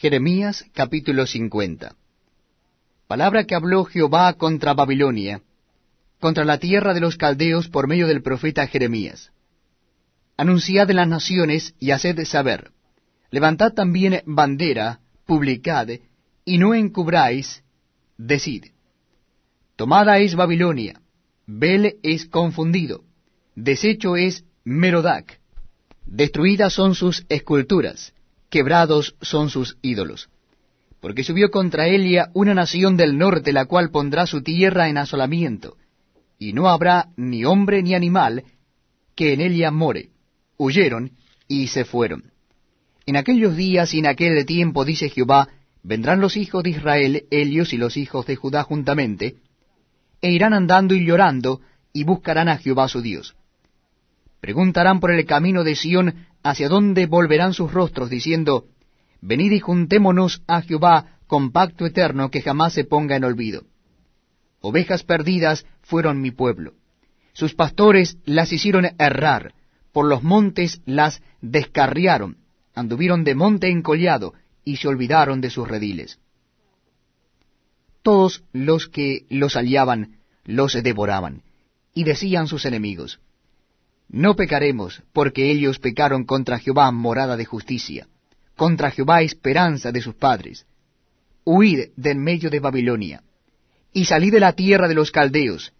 Jeremías capítulo 50 Palabra que habló Jehová contra Babilonia, contra la tierra de los caldeos por medio del profeta Jeremías. Anunciad en las naciones y haced saber. Levantad también bandera, publicad, y no encubráis, decid. Tomada es Babilonia, Bel es confundido, deshecho es Merodac, destruidas son sus esculturas, quebrados son sus ídolos. Porque subió contra Elia una nación del norte, la cual pondrá su tierra en asolamiento, y no habrá ni hombre ni animal que en ella more. Huyeron y se fueron. En aquellos días y en aquel tiempo, dice Jehová, vendrán los hijos de Israel, Helios y los hijos de Judá juntamente, e irán andando y llorando, y buscarán a Jehová su Dios. Preguntarán por el camino de Sión hacia dónde volverán sus rostros, diciendo, Venid y juntémonos a Jehová con pacto eterno que jamás se ponga en olvido. Ovejas perdidas fueron mi pueblo. Sus pastores las hicieron errar, por los montes las descarriaron, anduvieron de monte en collado, y se olvidaron de sus rediles. Todos los que los aliaban los devoraban, y decían sus enemigos, no pecaremos, porque ellos pecaron contra Jehová, morada de justicia, contra Jehová, esperanza de sus padres. Huid del medio de Babilonia, y salid de la tierra de los caldeos,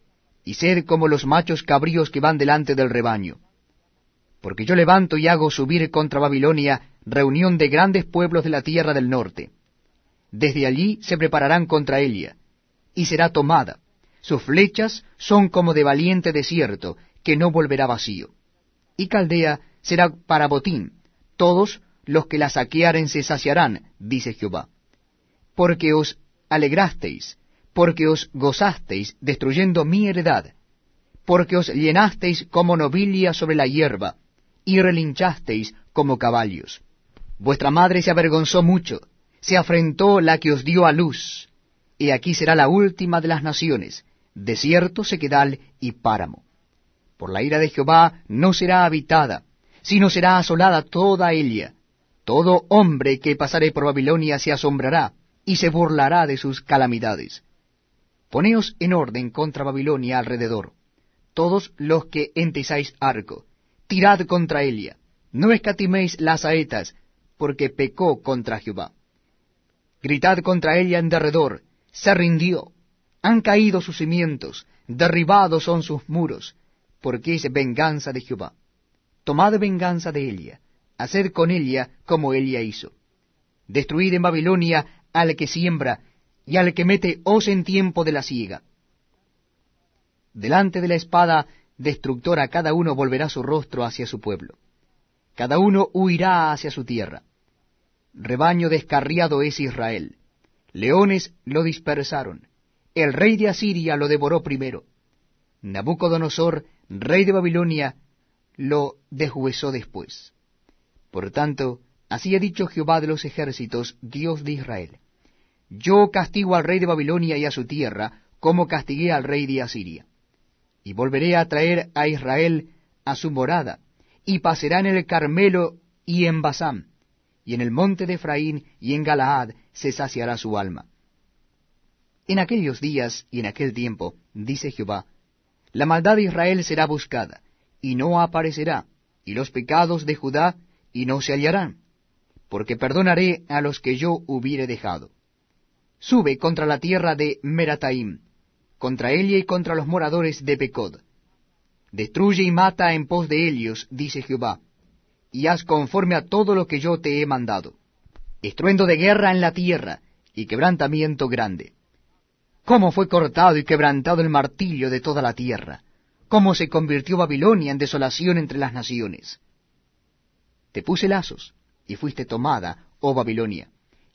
y sed como los machos cabríos que van delante del rebaño. Porque yo levanto y hago subir contra Babilonia reunión de grandes pueblos de la tierra del norte. Desde allí se prepararán contra ella, y será tomada. Sus flechas son como de valiente desierto, que no volverá vacío. Y Caldea será para botín, todos los que la saquearen se saciarán, dice Jehová. Porque os alegrasteis, porque os gozasteis destruyendo mi heredad, porque os llenasteis como nobilia sobre la hierba, y relinchasteis como caballos. Vuestra madre se avergonzó mucho, se afrentó la que os dio a luz, y aquí será la última de las naciones, desierto, sequedal y páramo por la ira de Jehová no será habitada, sino será asolada toda ella. Todo hombre que pasare por Babilonia se asombrará y se burlará de sus calamidades. Poneos en orden contra Babilonia alrededor, todos los que entesáis arco, tirad contra ella, no escatiméis las saetas, porque pecó contra Jehová. Gritad contra ella en derredor, se rindió, han caído sus cimientos, derribados son sus muros, porque es venganza de Jehová. Tomad venganza de ella, haced con ella como ella hizo. Destruid en Babilonia al que siembra y al que mete hoz en tiempo de la siega. Delante de la espada destructora cada uno volverá su rostro hacia su pueblo. Cada uno huirá hacia su tierra. Rebaño descarriado es Israel. Leones lo dispersaron. El rey de Asiria lo devoró primero. Nabucodonosor rey de Babilonia, lo deshuesó después. Por tanto, así ha dicho Jehová de los ejércitos, Dios de Israel. Yo castigo al rey de Babilonia y a su tierra, como castigué al rey de Asiria. Y volveré a traer a Israel a su morada, y pasará en el Carmelo y en Basán, y en el monte de Efraín y en Galaad se saciará su alma. En aquellos días y en aquel tiempo, dice Jehová, la maldad de Israel será buscada, y no aparecerá, y los pecados de Judá, y no se hallarán, porque perdonaré a los que yo hubiere dejado. Sube contra la tierra de Merataim, contra Elia y contra los moradores de Pecod. Destruye y mata en pos de ellos, dice Jehová, y haz conforme a todo lo que yo te he mandado. Estruendo de guerra en la tierra, y quebrantamiento grande cómo fue cortado y quebrantado el martillo de toda la tierra, cómo se convirtió Babilonia en desolación entre las naciones. Te puse lazos, y fuiste tomada, oh Babilonia,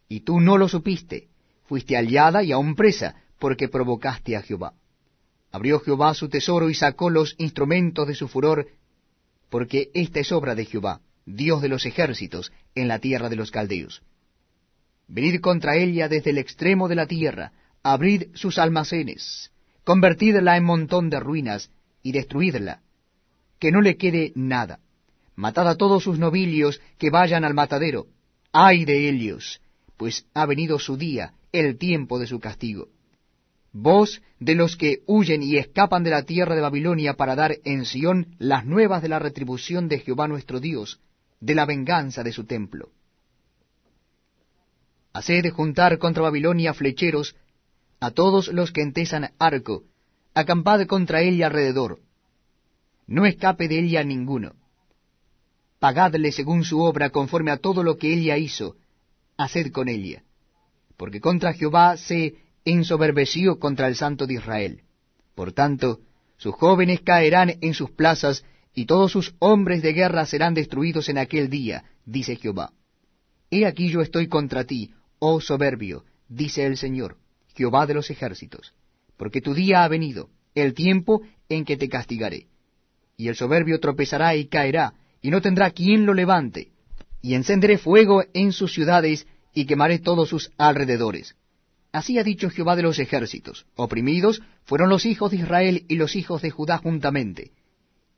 y tú no lo supiste, fuiste hallada y aún presa, porque provocaste a Jehová. Abrió Jehová su tesoro y sacó los instrumentos de su furor, porque esta es obra de Jehová, Dios de los ejércitos, en la tierra de los caldeos. Venid contra ella desde el extremo de la tierra, abrid sus almacenes, convertidla en montón de ruinas y destruidla, que no le quede nada. Matad a todos sus nobilios que vayan al matadero. Ay de ellos, pues ha venido su día, el tiempo de su castigo. Vos de los que huyen y escapan de la tierra de Babilonia para dar en Sión las nuevas de la retribución de Jehová nuestro Dios, de la venganza de su templo. Haced juntar contra Babilonia flecheros a todos los que entesan arco, acampad contra ella alrededor. No escape de ella ninguno. Pagadle según su obra conforme a todo lo que ella hizo, haced con ella. Porque contra Jehová se ensoberbeció contra el Santo de Israel. Por tanto, sus jóvenes caerán en sus plazas, y todos sus hombres de guerra serán destruidos en aquel día, dice Jehová. He aquí yo estoy contra ti, oh soberbio, dice el Señor, Jehová de los ejércitos, porque tu día ha venido, el tiempo en que te castigaré. Y el soberbio tropezará y caerá, y no tendrá quien lo levante, y encenderé fuego en sus ciudades, y quemaré todos sus alrededores Así ha dicho Jehová de los ejércitos, oprimidos fueron los hijos de Israel y los hijos de Judá juntamente,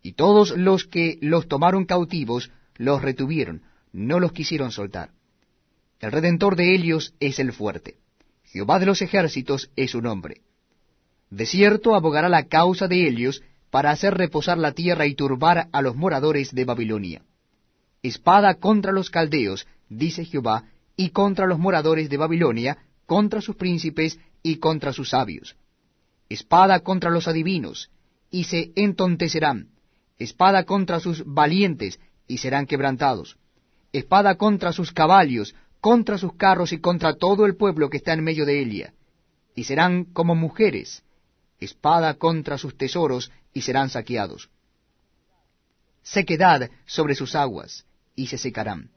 y todos los que los tomaron cautivos los retuvieron, no los quisieron soltar. El redentor de ellos es el fuerte, Jehová de los ejércitos es su nombre. De cierto abogará la causa de ellos para hacer reposar la tierra y turbar a los moradores de Babilonia. Espada contra los caldeos, dice Jehová, y contra los moradores de Babilonia, contra sus príncipes y contra sus sabios. Espada contra los adivinos, y se entontecerán. Espada contra sus valientes, y serán quebrantados. Espada contra sus caballos, contra sus carros y contra todo el pueblo que está en medio de ella. Y serán como mujeres. Espada contra sus tesoros, y serán saqueados. Sequedad sobre sus aguas, y se secarán.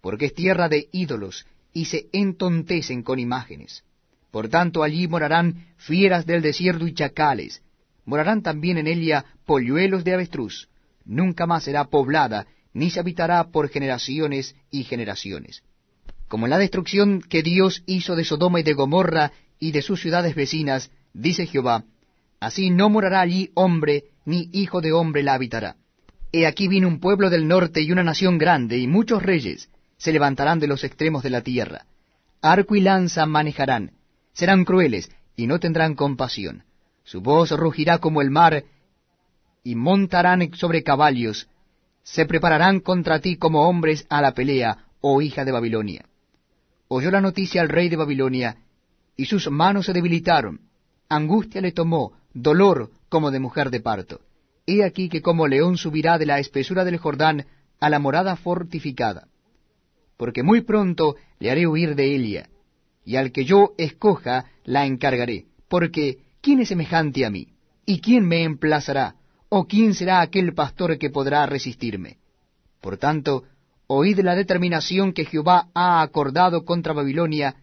Porque es tierra de ídolos, y se entontecen con imágenes. Por tanto allí morarán fieras del desierto y chacales, morarán también en ella polluelos de avestruz, nunca más será poblada, ni se habitará por generaciones y generaciones. Como la destrucción que Dios hizo de Sodoma y de Gomorra y de sus ciudades vecinas, dice Jehová, así no morará allí hombre, ni hijo de hombre la habitará. He aquí vino un pueblo del norte y una nación grande, y muchos reyes, se levantarán de los extremos de la tierra. Arco y lanza manejarán, serán crueles y no tendrán compasión. Su voz rugirá como el mar, y montarán sobre caballos, se prepararán contra ti como hombres a la pelea, oh hija de Babilonia. Oyó la noticia al rey de Babilonia, y sus manos se debilitaron. Angustia le tomó, dolor como de mujer de parto. He aquí que como león subirá de la espesura del Jordán a la morada fortificada porque muy pronto le haré huir de ella, y al que yo escoja la encargaré, porque ¿quién es semejante a mí? ¿Y quién me emplazará? ¿O quién será aquel pastor que podrá resistirme? Por tanto, oíd la determinación que Jehová ha acordado contra Babilonia,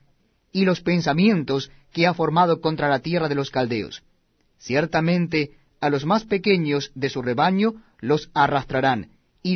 y los pensamientos que ha formado contra la tierra de los caldeos. Ciertamente a los más pequeños de su rebaño los arrastrarán, y